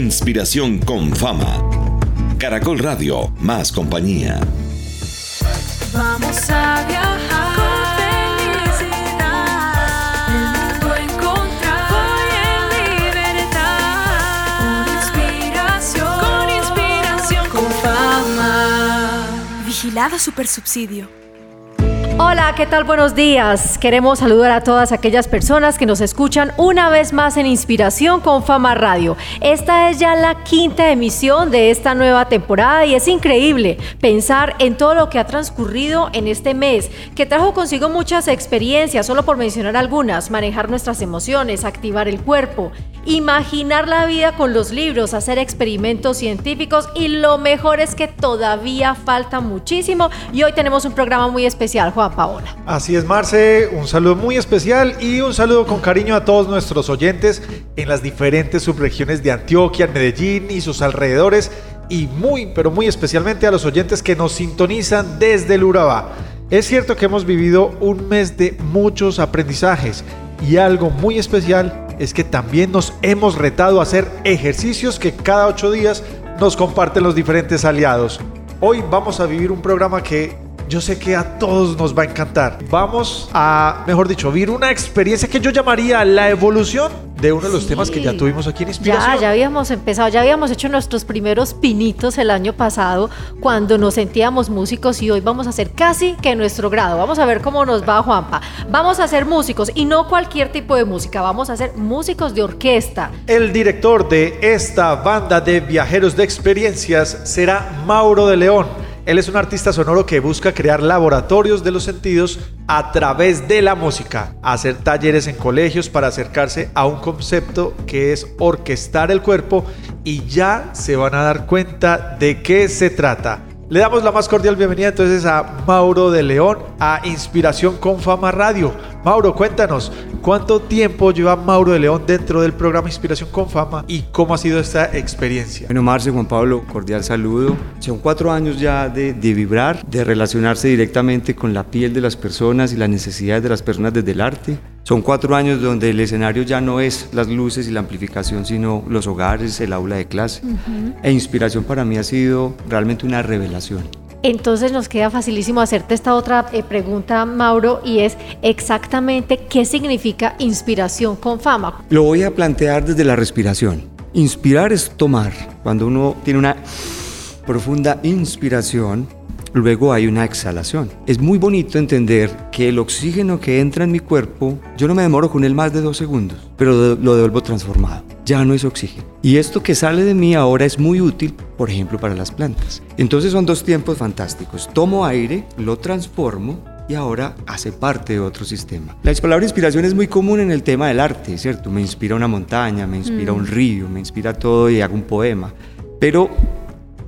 Inspiración con fama. Caracol Radio, más compañía. Vamos a viajar con felicidad. El mundo encontrar en libertad. Con inspiración, con inspiración, con fama. Vigilado Supersubsidio. Hola, ¿qué tal? Buenos días. Queremos saludar a todas aquellas personas que nos escuchan una vez más en Inspiración con Fama Radio. Esta es ya la quinta emisión de esta nueva temporada y es increíble pensar en todo lo que ha transcurrido en este mes, que trajo consigo muchas experiencias, solo por mencionar algunas, manejar nuestras emociones, activar el cuerpo, imaginar la vida con los libros, hacer experimentos científicos y lo mejor es que todavía falta muchísimo y hoy tenemos un programa muy especial, Juan Paola. Así es, Marce, un saludo muy especial y un saludo con cariño a todos nuestros oyentes en las diferentes subregiones de Antioquia, Medellín y sus alrededores y muy, pero muy especialmente a los oyentes que nos sintonizan desde el Urabá. Es cierto que hemos vivido un mes de muchos aprendizajes y algo muy especial es que también nos hemos retado a hacer ejercicios que cada ocho días nos comparten los diferentes aliados. Hoy vamos a vivir un programa que yo sé que a todos nos va a encantar. Vamos a, mejor dicho, vivir una experiencia que yo llamaría la evolución de uno de los temas que ya tuvimos aquí en Inspiración. Ya, ya habíamos empezado, ya habíamos hecho nuestros primeros pinitos el año pasado cuando nos sentíamos músicos y hoy vamos a hacer casi que nuestro grado. Vamos a ver cómo nos va Juanpa. Vamos a ser músicos y no cualquier tipo de música, vamos a ser músicos de orquesta. El director de esta banda de viajeros de experiencias será Mauro de León él es un artista sonoro que busca crear laboratorios de los sentidos a través de la música, hacer talleres en colegios para acercarse a un concepto que es orquestar el cuerpo y ya se van a dar cuenta de qué se trata. Le damos la más cordial bienvenida entonces a Mauro de León, a Inspiración con Fama Radio. Mauro, cuéntanos, ¿cuánto tiempo lleva Mauro de León dentro del programa Inspiración con Fama y cómo ha sido esta experiencia? Bueno, Marce, Juan Pablo, cordial saludo. Son cuatro años ya de, de vibrar, de relacionarse directamente con la piel de las personas y las necesidades de las personas desde el arte. Son cuatro años donde el escenario ya no es las luces y la amplificación, sino los hogares, el aula de clase. E inspiración para mí ha sido realmente una revelación. Entonces nos queda facilísimo hacerte esta otra eh, pregunta, Mauro, y es exactamente qué significa inspiración con fama. Lo voy a plantear desde la respiración. Inspirar es tomar. Cuando uno tiene una profunda inspiración, luego hay una exhalación. Es muy bonito entender que el oxígeno que entra en mi cuerpo, yo no me demoro con él más de dos segundos, pero lo devuelvo transformado. Ya no es oxígeno. Y esto que sale de mí ahora es muy útil, por ejemplo, para las plantas. Entonces son dos tiempos fantásticos. Tomo aire, lo transformo y ahora hace parte de otro sistema. La palabra inspiración es muy común en el tema del arte, ¿cierto? Me inspira una montaña, me inspira un río, me inspira todo y hago un poema. Pero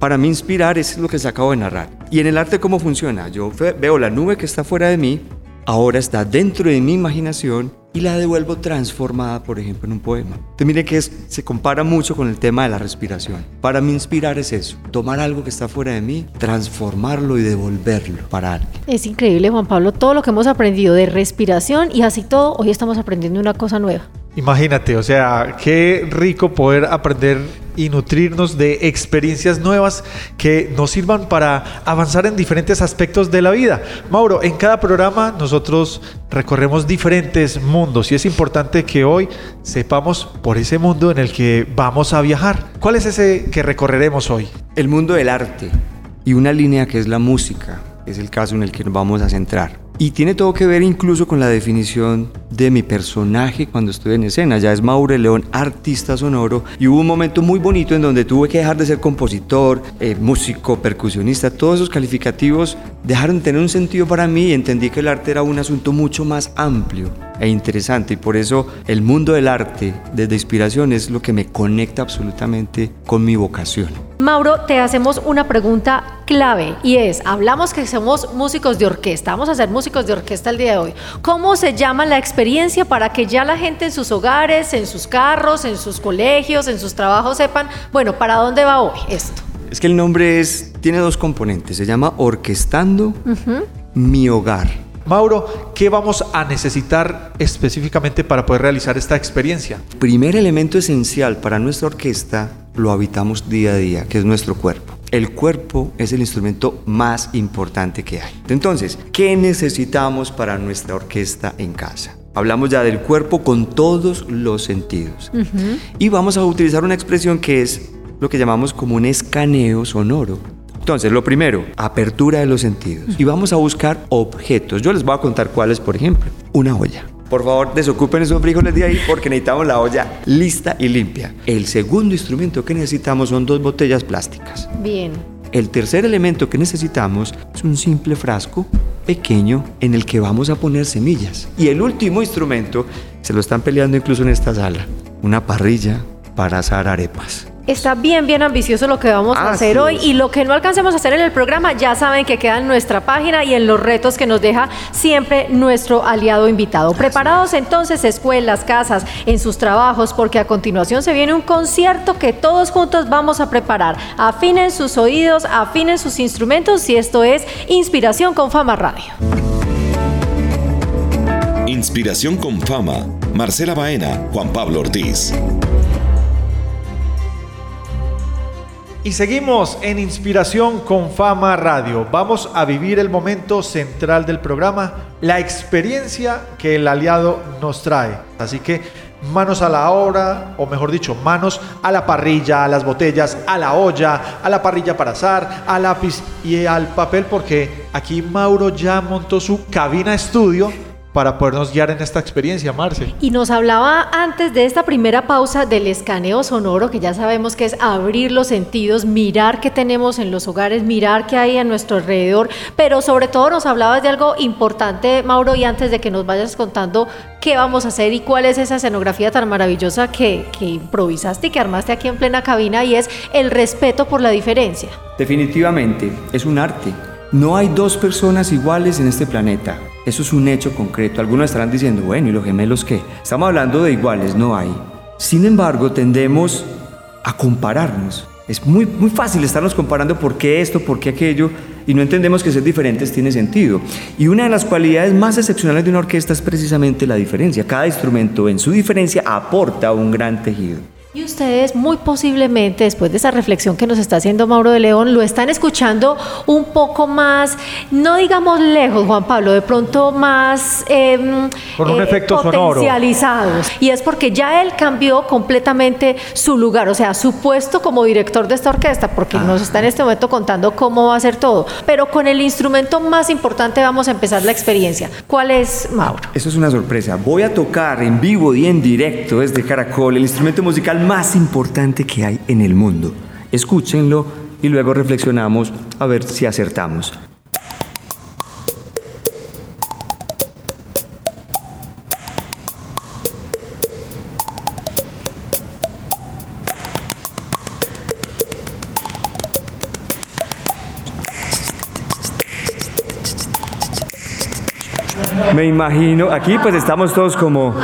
para mí inspirar es lo que se acabo de narrar. Y en el arte, ¿cómo funciona? Yo veo la nube que está fuera de mí, ahora está dentro de mi imaginación y la devuelvo transformada, por ejemplo, en un poema. Entonces, mire que se compara mucho con el tema de la respiración. Para mí inspirar es eso, tomar algo que está fuera de mí, transformarlo y devolverlo para alguien. Es increíble, Juan Pablo, todo lo que hemos aprendido de respiración y así todo, hoy estamos aprendiendo una cosa nueva. Imagínate, o sea, qué rico poder aprender y nutrirnos de experiencias nuevas que nos sirvan para avanzar en diferentes aspectos de la vida. Mauro, en cada programa nosotros recorremos diferentes mundos y es importante que hoy sepamos por ese mundo en el que vamos a viajar. ¿Cuál es ese que recorreremos hoy? El mundo del arte y una línea que es la música, es el caso en el que nos vamos a centrar. Y tiene todo que ver incluso con la definición de mi personaje cuando estoy en escena. Ya es Maure León, artista sonoro. Y hubo un momento muy bonito en donde tuve que dejar de ser compositor, eh, músico, percusionista. Todos esos calificativos dejaron de tener un sentido para mí y entendí que el arte era un asunto mucho más amplio e interesante. Y por eso el mundo del arte desde inspiración es lo que me conecta absolutamente con mi vocación. Mauro, te hacemos una pregunta clave y es, hablamos que somos músicos de orquesta, vamos a ser músicos de orquesta el día de hoy. ¿Cómo se llama la experiencia para que ya la gente en sus hogares, en sus carros, en sus colegios, en sus trabajos sepan, bueno, para dónde va hoy esto? Es que el nombre es, tiene dos componentes, se llama Orquestando mi hogar. Mauro, ¿qué vamos a necesitar específicamente para poder realizar esta experiencia? Primer elemento esencial para nuestra orquesta lo habitamos día a día, que es nuestro cuerpo. El cuerpo es el instrumento más importante que hay. Entonces, ¿qué necesitamos para nuestra orquesta en casa? Hablamos ya del cuerpo con todos los sentidos. Y vamos a utilizar una expresión que es lo que llamamos como un escaneo sonoro. Entonces, lo primero, apertura de los sentidos. Y vamos a buscar objetos. Yo les voy a contar cuáles, por ejemplo. Una olla. Por favor, desocupen esos frijoles de ahí porque necesitamos la olla lista y limpia. El segundo instrumento que necesitamos son dos botellas plásticas. Bien. El tercer elemento que necesitamos es un simple frasco pequeño en el que vamos a poner semillas. Y el último instrumento, se lo están peleando incluso en esta sala, una parrilla para asar arepas. Está bien, bien ambicioso lo que vamos a Así hacer hoy y lo que no alcancemos a hacer en el programa ya saben que queda en nuestra página y en los retos que nos deja siempre nuestro aliado invitado. Preparados entonces, escuelas, casas, en sus trabajos, porque a continuación se viene un concierto que todos juntos vamos a preparar. Afinen sus oídos, afinen sus instrumentos y esto es Inspiración con Fama Radio. Inspiración con fama. Marcela Baena, Juan Pablo Ortiz. Y seguimos en Inspiración con Fama Radio. Vamos a vivir el momento central del programa, la experiencia que el aliado nos trae. Así que manos a la obra, o mejor dicho, manos a la parrilla, a las botellas, a la olla, a la parrilla para asar, a lápiz y al papel, porque aquí Mauro ya montó su cabina estudio para podernos guiar en esta experiencia, Marce. Y nos hablaba antes de esta primera pausa del escaneo sonoro, que ya sabemos que es abrir los sentidos, mirar qué tenemos en los hogares, mirar qué hay a nuestro alrededor, pero sobre todo nos hablabas de algo importante, Mauro, y antes de que nos vayas contando qué vamos a hacer y cuál es esa escenografía tan maravillosa que, que improvisaste y que armaste aquí en plena cabina, y es el respeto por la diferencia. Definitivamente, es un arte. No hay dos personas iguales en este planeta. Eso es un hecho concreto. Algunos estarán diciendo, bueno, ¿y los gemelos qué? Estamos hablando de iguales, no hay. Sin embargo, tendemos a compararnos. Es muy, muy fácil estarnos comparando por qué esto, por qué aquello, y no entendemos que ser diferentes tiene sentido. Y una de las cualidades más excepcionales de una orquesta es precisamente la diferencia. Cada instrumento en su diferencia aporta un gran tejido. Y ustedes muy posiblemente, después de esa reflexión que nos está haciendo Mauro de León, lo están escuchando un poco más, no digamos lejos, Juan Pablo, de pronto más em, Con un efecto sonoro. potencializados. Y es porque ya él cambió completamente su lugar, o sea, su puesto como director de esta orquesta, porque nos está en este momento contando cómo va a ser todo. Pero con el instrumento más importante vamos a empezar la experiencia. ¿Cuál es, Mauro? Eso es una sorpresa. Voy a tocar en vivo y en directo desde Caracol el instrumento musical más importante que hay en el mundo. Escúchenlo y luego reflexionamos a ver si acertamos. Me imagino, aquí pues estamos todos como...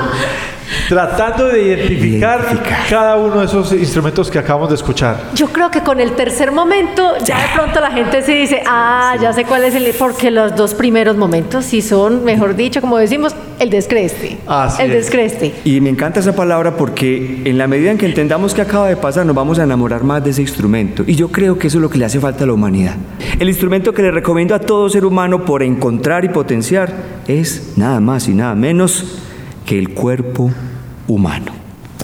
Tratando de identificar, Identificar. cada uno de esos instrumentos que acabamos de escuchar. Yo creo que con el tercer momento ya de pronto la gente se dice, ah, ya sé cuál es el, porque los dos primeros momentos sí son, mejor dicho, como decimos, el descreste. Así el es. descreste. Y me encanta esa palabra porque en la medida en que entendamos qué acaba de pasar, nos vamos a enamorar más de ese instrumento. Y yo creo que eso es lo que le hace falta a la humanidad. El instrumento que le recomiendo a todo ser humano por encontrar y potenciar es nada más y nada menos que el cuerpo humano.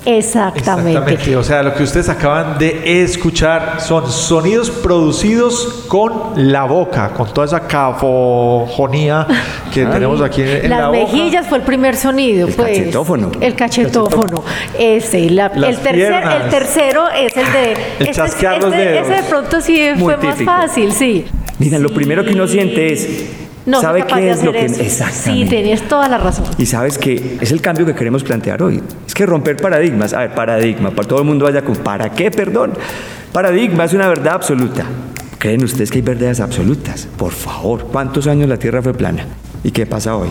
Exactamente. O sea, lo que ustedes acaban de escuchar son sonidos producidos con la boca, con toda esa cafofonía que tenemos aquí en, en Las la boca. mejillas fue el primer sonido, El pues. cachetófono. El cachetófono. Ese, la- el, tercer, el tercero es el de. El chasquear los dedos. Ese de pronto sí Muy fue más fácil, sí. Mira, lo primero que uno siente es, No ¿sabe qué es lo que. Sí, tienes toda la razón. Y sabes que es el cambio que queremos plantear hoy. Es que romper paradigmas, a ver, paradigma, para todo el mundo vaya con ¿para qué? Perdón. Paradigma es una verdad absoluta. ¿Creen ustedes que hay verdades absolutas? Por favor, ¿cuántos años la Tierra fue plana? ¿Y qué pasa hoy?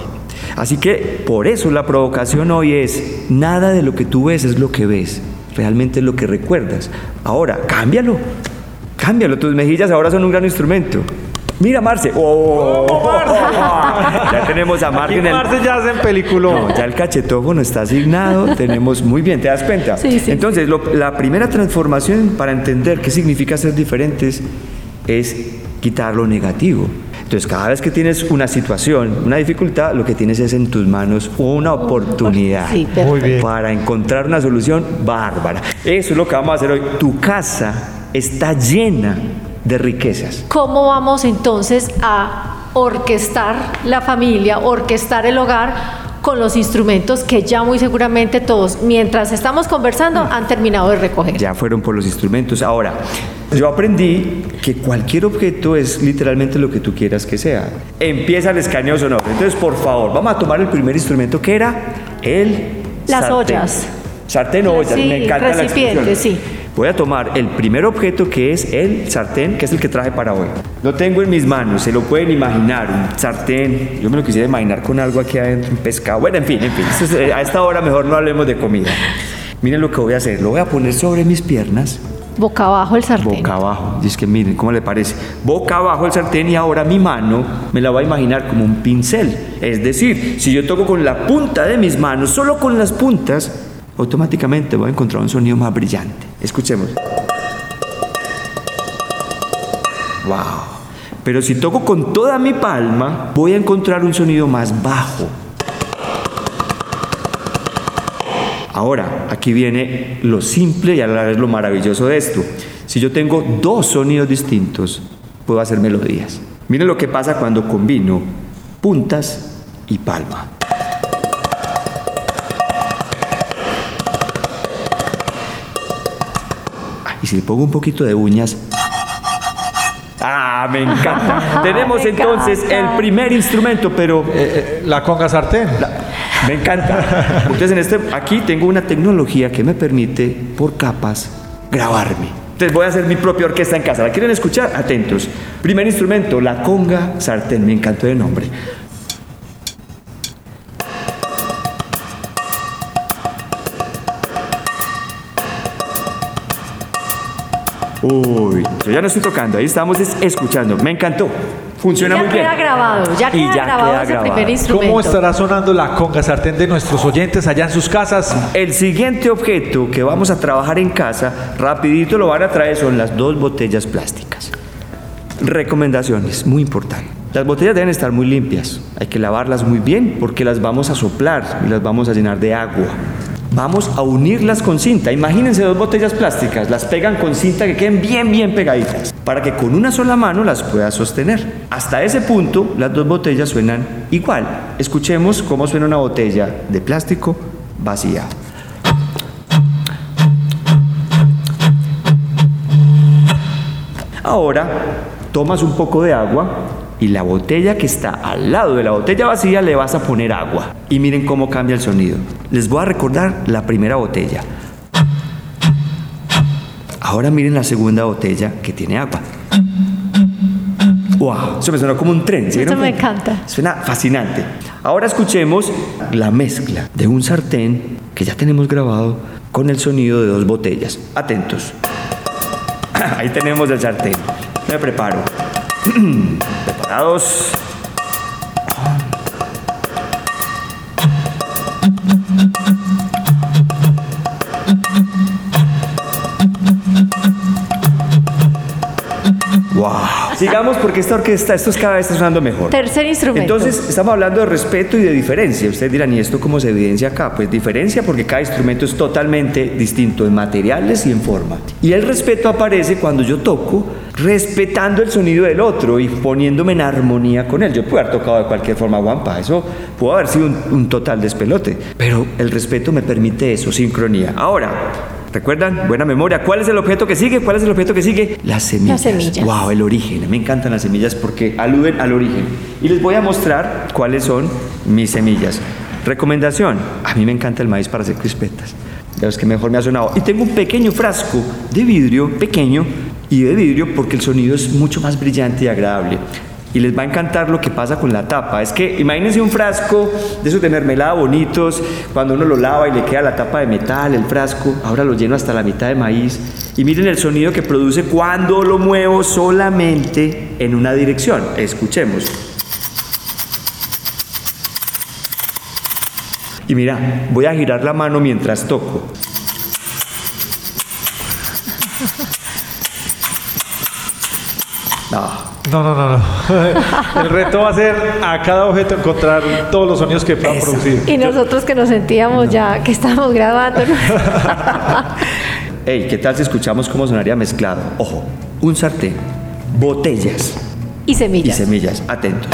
Así que por eso la provocación hoy es, nada de lo que tú ves es lo que ves, realmente es lo que recuerdas. Ahora, cámbialo, cámbialo, tus mejillas ahora son un gran instrumento. Mira, Marce. ¡Oh! ya tenemos a Marce en el... Marce ya hacen película. No, ya el cachetófono está asignado, tenemos muy bien, ¿te das cuenta? Sí, sí. Entonces, lo- la primera transformación para entender qué significa ser diferentes es quitar lo negativo. Entonces, cada vez que tienes una situación, una dificultad, lo que tienes es en tus manos una oportunidad Sí, perfecto. Muy bien. para encontrar una solución bárbara. Eso es lo que vamos a hacer hoy. Tu casa está llena de riquezas. ¿Cómo vamos entonces a orquestar la familia, orquestar el hogar con los instrumentos que ya muy seguramente todos, mientras estamos conversando, han terminado de recoger? Ya fueron por los instrumentos. Ahora, yo aprendí que cualquier objeto es literalmente lo que tú quieras que sea. Empieza el escaño sonoro. Entonces, por favor, vamos a tomar el primer instrumento que era el Las sartén. ollas. Sartén o olla, Sí, me encanta la expresión. sí. Voy a tomar el primer objeto que es el sartén, que es el que traje para hoy. Lo tengo en mis manos, se lo pueden imaginar, un sartén. Yo me lo quisiera imaginar con algo aquí adentro, un pescado. Bueno, en fin, en fin. Eh, a esta hora mejor no hablemos de comida. Miren lo que voy a hacer. Lo voy a poner sobre mis piernas. Boca abajo el sartén. Boca abajo. Dice que miren, ¿cómo le parece? Boca abajo el sartén y ahora mi mano me la voy a imaginar como un pincel. Es decir, si yo toco con la punta de mis manos, solo con las puntas, automáticamente voy a encontrar un sonido más brillante. Escuchemos. Wow. Pero si toco con toda mi palma, voy a encontrar un sonido más bajo. Ahora, aquí viene lo simple y a la vez lo maravilloso de esto. Si yo tengo dos sonidos distintos, puedo hacer melodías. Miren lo que pasa cuando combino puntas y palma. Y si le pongo un poquito de uñas. ¡Ah, me encanta! Tenemos Me entonces encanta. el primer instrumento, pero Eh, eh, la conga sartén. me encanta. Entonces, en este, aquí tengo una tecnología que me permite, por capas, grabarme. Entonces, voy a hacer mi propia orquesta en casa. ¿La quieren escuchar? Atentos. Primer instrumento, la conga sartén. Me encantó de nombre. Uy, yo ya no estoy tocando, ahí estamos es escuchando. Me encantó. Funciona ya muy bien. queda grabado, ya queda ya grabado queda ese grabado. primer instrumento. ¿Cómo estará sonando la conga sartén de nuestros oyentes allá en sus casas? El siguiente objeto que vamos a trabajar en casa, rapidito lo van a traer, son las dos botellas plásticas. Recomendaciones, muy importante. Las botellas deben estar muy limpias, hay que lavarlas muy bien porque las vamos a soplar y las vamos a llenar de agua. Vamos a unirlas con cinta. Imagínense dos botellas plásticas, las pegan con cinta que queden bien, bien pegaditas, para que con una sola mano las pueda sostener. Hasta ese punto, las dos botellas suenan igual. Escuchemos cómo suena una botella de plástico vacía. Ahora tomas un poco de agua y la botella que está al lado de la botella vacía le vas a poner agua. Y miren cómo cambia el sonido. Les voy a recordar la primera botella. Ahora miren la segunda botella que tiene agua. ¡Wow! Eso me suena como un tren. ¿se dieron Eso me encanta. Suena fascinante. Ahora escuchemos la mezcla de un sartén que ya tenemos grabado con el sonido de dos botellas. Atentos. Ahí tenemos el sartén. Me preparo. Preparados. Porque esta orquesta, esto es cada vez está sonando mejor. Tercer instrumento. Entonces, estamos hablando de respeto y de diferencia. Ustedes dirán, ¿y esto cómo se evidencia acá? Pues diferencia porque cada instrumento es totalmente distinto en materiales y en forma. Y el respeto aparece cuando yo toco respetando el sonido del otro y poniéndome en armonía con él. Yo puedo haber tocado de cualquier forma guampa, eso pudo haber sido un, un total despelote, pero el respeto me permite eso, sincronía. Ahora, ¿Recuerdan? Buena memoria. ¿Cuál es el objeto que sigue? ¿Cuál es el objeto que sigue? Las semillas. semillas. Wow, el origen. Me encantan las semillas porque aluden al origen. Y les voy a mostrar cuáles son mis semillas. Recomendación. A mí me encanta el maíz para hacer crispetas. De los que mejor me ha sonado. Y tengo un pequeño frasco de vidrio, pequeño, y de vidrio porque el sonido es mucho más brillante y agradable. Y les va a encantar lo que pasa con la tapa. Es que imagínense un frasco de esos de mermelada bonitos, cuando uno lo lava y le queda la tapa de metal, el frasco, ahora lo lleno hasta la mitad de maíz. Y miren el sonido que produce cuando lo muevo solamente en una dirección. Escuchemos. Y mira, voy a girar la mano mientras toco. No, No, no, no. El reto va a ser a cada objeto encontrar todos los sonidos que pueda producir. Y nosotros que nos sentíamos ya que estábamos grabando. Hey, ¿qué tal si escuchamos cómo sonaría mezclado? Ojo, un sartén, botellas y y semillas. semillas. Atentos.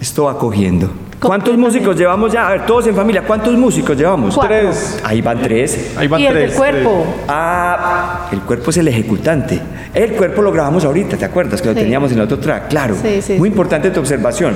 Esto va cogiendo. ¿Cuántos músicos llevamos ya? A ver, todos en familia, ¿cuántos músicos llevamos? Cuatro. Tres. Ahí van tres. Ahí van y el tres. del cuerpo. Ah, el cuerpo es el ejecutante. El cuerpo lo grabamos ahorita, ¿te acuerdas? Que lo Sí. teníamos en el otro track. Claro. Sí, sí, Muy sí. importante tu observación.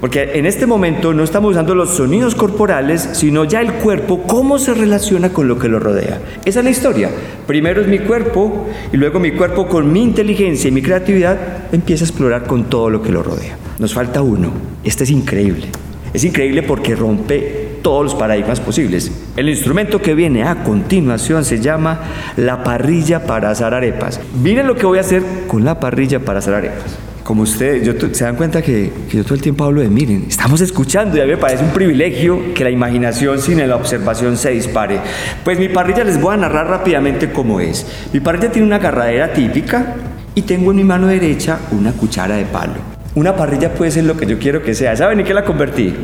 Porque en este momento no estamos usando los sonidos corporales, sino ya el cuerpo, cómo se relaciona con lo que lo rodea. Esa es la historia. Primero es mi cuerpo y luego mi cuerpo con mi inteligencia y mi creatividad empieza a explorar con todo lo que lo rodea. Nos falta uno. Este es increíble. Es increíble porque rompe todos los paradigmas posibles. El instrumento que viene a continuación se llama la parrilla para asar arepas. Miren lo que voy a hacer con la parrilla para asar arepas. Como ustedes, yo, se dan cuenta que, yo todo el tiempo hablo de miren, estamos escuchando y a mí me parece un privilegio que la imaginación sin la observación se dispare. Pues mi parrilla les voy a narrar rápidamente cómo es. Mi parrilla tiene una agarradera típica y tengo en mi mano derecha una cuchara de palo. Una parrilla puede ser lo que yo quiero que sea. ¿Saben en qué la convertí?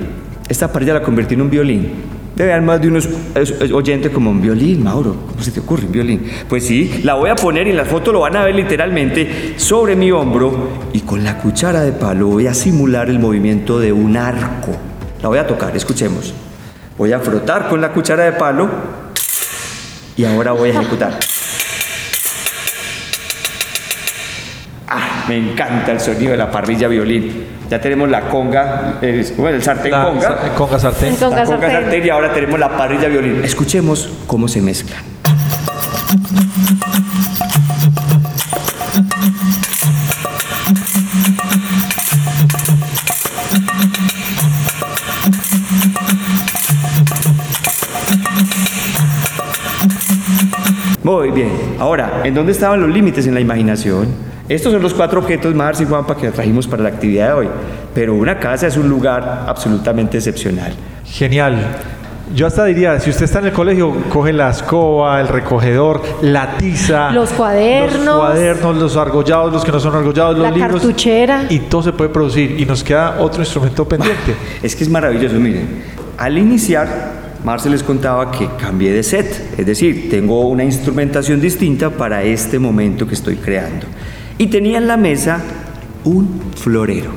Esta parrilla la convertí en un violín. Debe haber más de unos es- es- oyentes como un violín, Mauro. ¿Cómo se te ocurre un violín? Pues sí, la voy a poner y en la foto lo van a ver literalmente sobre mi hombro y con la cuchara de palo voy a simular el movimiento de un arco. La voy a tocar, escuchemos. Voy a frotar con la cuchara de palo y ahora voy a ejecutar. Me encanta el sonido de la parrilla violín. Ya tenemos la conga, el, bueno, el sartén La- conga. sa- conga sartén. El conga La conga sartén. sartén y ahora tenemos la parrilla violín. Escuchemos cómo se mezclan. Muy bien. Ahora, ¿en dónde estaban los límites en la imaginación? Estos son los cuatro objetos, Marcia y Juanpa, que trajimos para la actividad de hoy. Pero una casa es un lugar absolutamente excepcional. Genial. Yo hasta diría, si usted está en el colegio, coge la escoba, el recogedor, la tiza, Los cuadernos. los cuadernos, los argollados, los que no son argollados, los La libros, cartuchera. y todo se puede producir y nos queda otro instrumento pendiente. Es que es maravilloso, miren. Al iniciar, Marce les contaba que cambié de set, es decir, tengo una instrumentación distinta para este momento que estoy creando. Y tenía en la mesa un florero.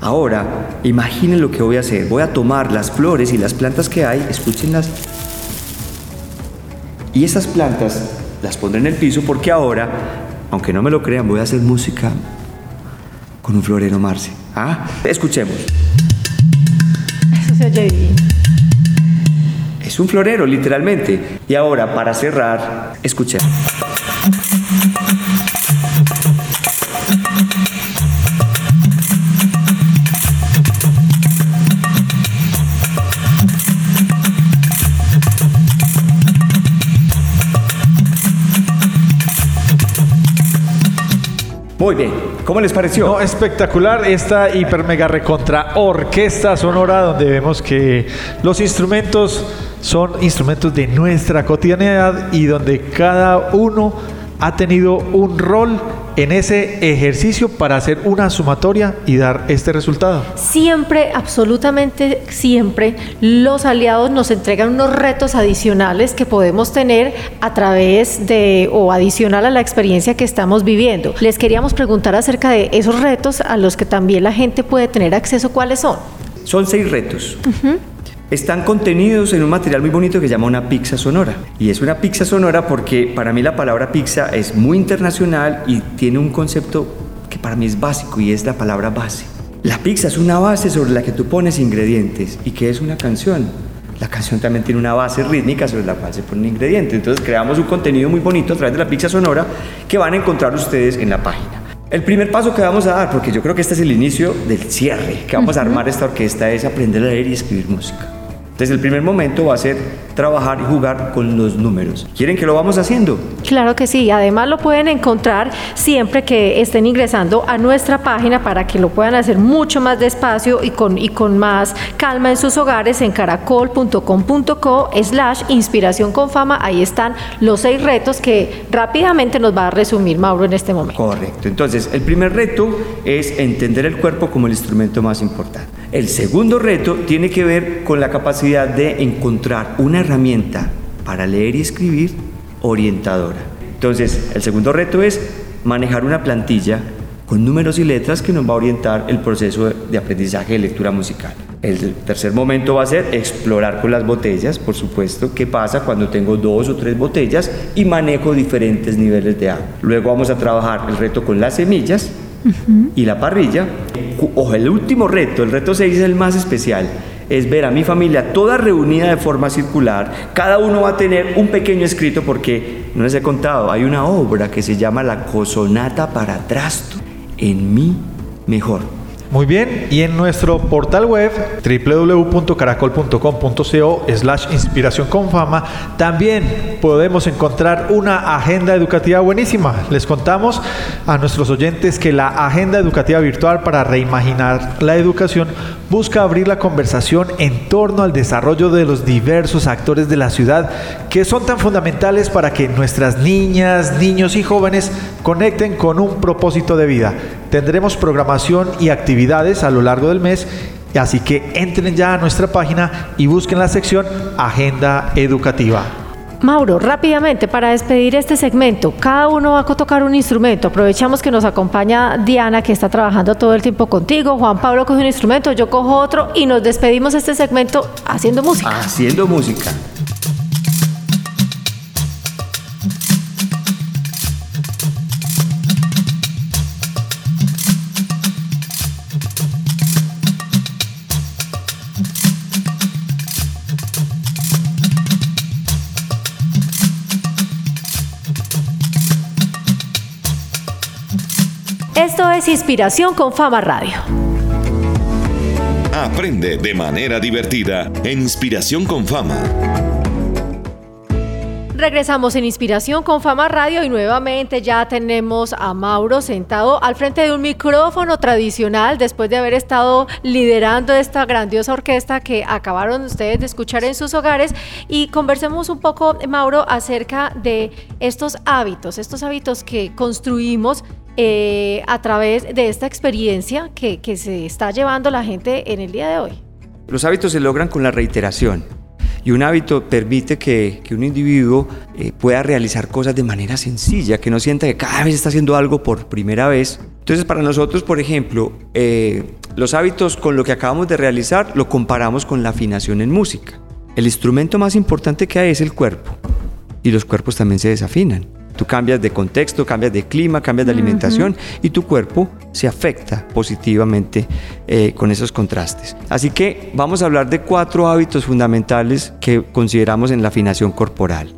Ahora, imaginen lo que voy a hacer. Voy a tomar las flores y las plantas que hay, escúchenlas. Y esas plantas las pondré en el piso porque ahora, aunque no me lo crean, voy a hacer música con un florero, Marce. ¿Ah? Escuchemos. Eso se oye bien. Es un florero, literalmente. Y ahora, para cerrar, escuchen. ¿Cómo les pareció? Espectacular esta hiper mega recontra orquesta sonora donde vemos que los instrumentos son instrumentos de nuestra cotidianidad y donde cada uno ha tenido un rol en ese ejercicio para hacer una sumatoria y dar este resultado. Siempre, absolutamente siempre, los aliados nos entregan unos retos adicionales que podemos tener a través de o adicional a la experiencia que estamos viviendo. Les queríamos preguntar acerca de esos retos a los que también la gente puede tener acceso. ¿Cuáles son? Son seis retos. Están contenidos en un material muy bonito que se llama una pizza sonora. Y es una pizza sonora porque para mí la palabra pizza es muy internacional y tiene un concepto que para mí es básico y es la palabra base. La pizza es una base sobre la que tú pones ingredientes. ¿Y qué es una canción? La canción también tiene una base rítmica sobre la cual se pone un ingrediente. Entonces creamos un contenido muy bonito a través de la pizza sonora que van a encontrar ustedes en la página. El primer paso que vamos a dar, porque yo creo que este es el inicio del cierre, que vamos a armar esta orquesta, es aprender a leer y escribir música. Entonces el primer momento va a ser trabajar y jugar con los números. ¿Quieren que lo vamos haciendo? Claro que sí, además lo pueden encontrar siempre que estén ingresando a nuestra página para que lo puedan hacer mucho más despacio y con, y con más calma en sus hogares en caracol.com.co slash inspiración con fama. Ahí están los seis retos que rápidamente nos va a resumir Mauro en este momento. Correcto. Entonces el primer reto es entender el cuerpo como el instrumento más importante. El segundo reto tiene que ver con la capacidad de encontrar una herramienta para leer y escribir orientadora. Entonces, el segundo reto es manejar una plantilla con números y letras que nos va a orientar el proceso de aprendizaje de lectura musical. El tercer momento va a ser explorar con las botellas, por supuesto, qué pasa cuando tengo dos o tres botellas y manejo diferentes niveles de agua. Luego vamos a trabajar el reto con las semillas, y la parrilla. O el último reto, el reto 6 es el más especial, es ver a mi familia toda reunida de forma circular. Cada uno va a tener un pequeño escrito porque, no les he contado, hay una obra que se llama La Cosonata para Trasto en mi mejor. Muy bien, y en nuestro portal web www.caracol.com.co slash inspiración con fama también podemos encontrar una agenda educativa buenísima. Les contamos a nuestros oyentes que la agenda educativa virtual para reimaginar la educación busca abrir la conversación en torno al desarrollo de los diversos actores de la ciudad que son tan fundamentales para que nuestras niñas, niños y jóvenes conecten con un propósito de vida. Tendremos programación y actividades a lo largo del mes, así que entren ya a nuestra página y busquen la sección Agenda Educativa. Mauro, rápidamente para despedir este segmento, cada uno va a tocar un instrumento. Aprovechamos que nos acompaña Diana, que está trabajando todo el tiempo contigo. Juan Pablo coge un instrumento, yo cojo otro y nos despedimos este segmento haciendo música. Haciendo música. Inspiración con Fama Radio. Aprende de manera divertida en Inspiración con Fama. Regresamos en Inspiración con Fama Radio y nuevamente ya tenemos a Mauro sentado al frente de un micrófono tradicional después de haber estado liderando esta grandiosa orquesta que acabaron ustedes de escuchar en sus hogares y conversemos un poco, Mauro, acerca de estos hábitos, estos hábitos que construimos eh, a través de esta experiencia que, se está llevando la gente en el día de hoy. Los hábitos se logran con la reiteración. Y un hábito permite que, que un individuo eh, pueda realizar cosas de manera sencilla, que no sienta que cada vez está haciendo algo por primera vez. Entonces, para nosotros, por ejemplo, eh, los hábitos con lo que acabamos de realizar lo comparamos con la afinación en música. El instrumento más importante que hay es el cuerpo. Y los cuerpos también se desafinan. Tú cambias de contexto, cambias de clima, cambias de alimentación y tu cuerpo se afecta positivamente eh, con esos contrastes. Así que vamos a hablar de cuatro hábitos fundamentales que consideramos en la afinación corporal.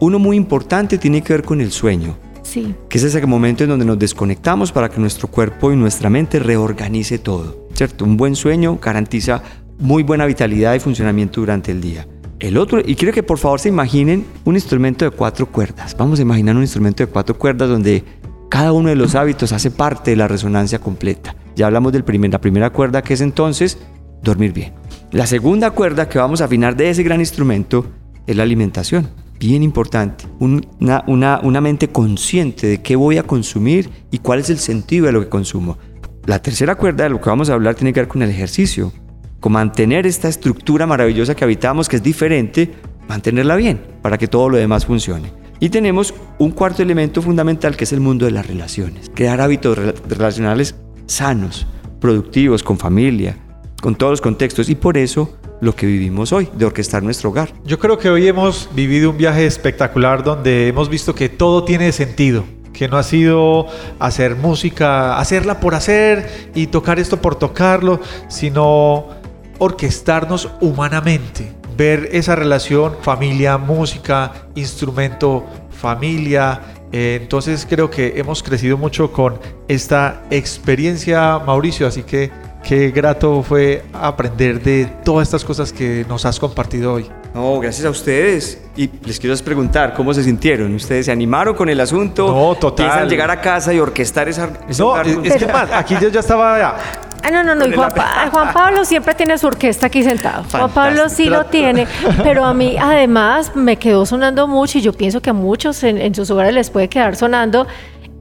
Uno muy importante tiene que ver con el sueño. Sí. Que es ese momento en donde nos desconectamos para que nuestro cuerpo y nuestra mente reorganice todo. ¿Cierto? Un buen sueño garantiza muy buena vitalidad y funcionamiento durante el día. El otro, y quiero que por favor se imaginen un instrumento de cuatro cuerdas. Vamos a imaginar un instrumento de cuatro cuerdas donde cada uno de los hábitos hace parte de la resonancia completa. Ya hablamos de primer, la primera cuerda que es entonces dormir bien. La segunda cuerda que vamos a afinar de ese gran instrumento es la alimentación. Bien importante. Una, una, una mente consciente de qué voy a consumir y cuál es el sentido de lo que consumo. La tercera cuerda de lo que vamos a hablar tiene que ver con el ejercicio con mantener esta estructura maravillosa que habitamos, que es diferente, mantenerla bien para que todo lo demás funcione. Y tenemos un cuarto elemento fundamental que es el mundo de las relaciones. Crear hábitos relacionales sanos, productivos, con familia, con todos los contextos. Y por eso lo que vivimos hoy, de orquestar nuestro hogar. Yo creo que hoy hemos vivido un viaje espectacular donde hemos visto que todo tiene sentido que no ha sido hacer música, hacerla por hacer y tocar esto por tocarlo, sino orquestarnos humanamente, ver esa relación familia, música, instrumento, familia. Eh, entonces creo que hemos crecido mucho con esta experiencia, Mauricio, así que qué grato fue aprender de todas estas cosas que nos has compartido hoy. No, gracias a ustedes. Y les quiero preguntar, ¿cómo se sintieron? ¿Ustedes se animaron con el asunto? No, total. ¿Piensan llegar a casa y orquestar esa... ese No, es que más, aquí yo ya estaba ya, Ah, no, no, no. y Juan, Pa- Juan Pablo siempre tiene su orquesta aquí sentado. Juan Pablo sí lo tiene, pero a mí además me quedó sonando mucho y yo pienso que a muchos en, en sus hogares les puede quedar sonando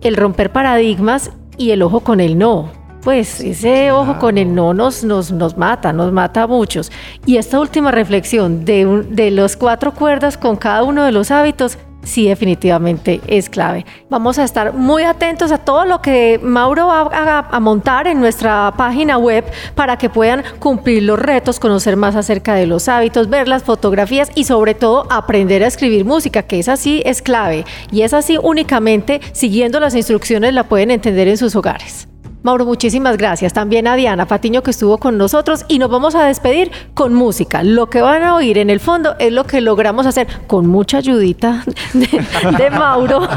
el romper paradigmas y el ojo con el no. Pues ese ojo con el no nos, nos, nos mata, nos mata a muchos. Y esta última reflexión de, un- de los cuatro cuerdas con cada uno de los hábitos, sí definitivamente es clave. Vamos a estar muy atentos a todo lo que Mauro va a, a montar en nuestra página web para que puedan cumplir los retos, conocer más acerca de los hábitos, ver las fotografías y sobre todo aprender a escribir música, que es así, es clave. Y es así únicamente siguiendo las instrucciones la pueden entender en sus hogares. Mauro, muchísimas gracias. También a Diana Patiño que estuvo con nosotros y nos vamos a despedir con música. Lo que van a oír en el fondo es lo que logramos hacer con mucha ayudita de, Mauro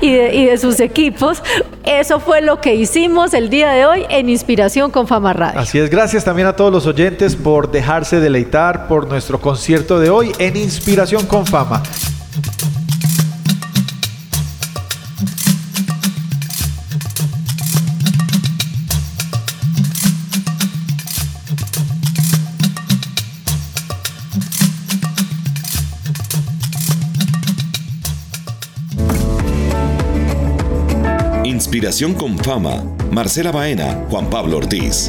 y de, y de sus equipos. Eso fue lo que hicimos el día de hoy en Inspiración con Fama Radio. Así es, gracias también a todos los oyentes por dejarse deleitar por nuestro concierto de hoy en Inspiración con Fama. Con fama. Marcela Baena, Juan Pablo Ortiz.